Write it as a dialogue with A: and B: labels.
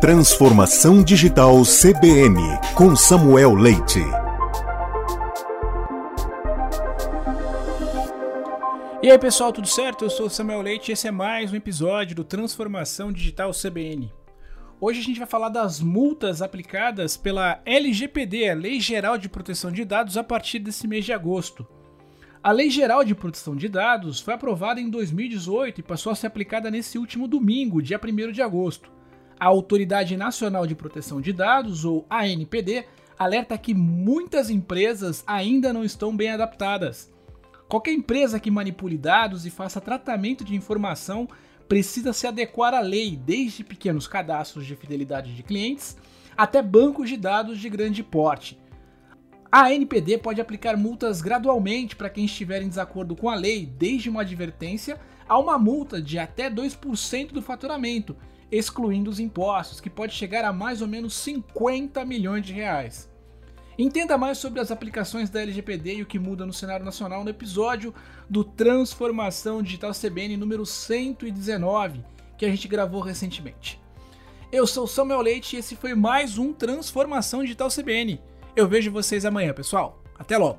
A: Transformação Digital CBN, com Samuel Leite.
B: E aí pessoal, tudo certo? Eu sou Samuel Leite e esse é mais um episódio do Transformação Digital CBN. Hoje a gente vai falar das multas aplicadas pela LGPD, a Lei Geral de Proteção de Dados, a partir desse mês de agosto. A Lei Geral de Proteção de Dados foi aprovada em 2018 e passou a ser aplicada nesse último domingo, dia 1 de agosto. A Autoridade Nacional de Proteção de Dados, ou ANPD, alerta que muitas empresas ainda não estão bem adaptadas. Qualquer empresa que manipule dados e faça tratamento de informação precisa se adequar à lei, desde pequenos cadastros de fidelidade de clientes até bancos de dados de grande porte. A ANPD pode aplicar multas gradualmente para quem estiver em desacordo com a lei, desde uma advertência a uma multa de até 2% do faturamento, excluindo os impostos, que pode chegar a mais ou menos 50 milhões de reais. Entenda mais sobre as aplicações da LGPD e o que muda no cenário nacional no episódio do Transformação Digital CBN número 119, que a gente gravou recentemente. Eu sou Samuel Leite e esse foi mais um Transformação Digital CBN. Eu vejo vocês amanhã, pessoal. Até logo!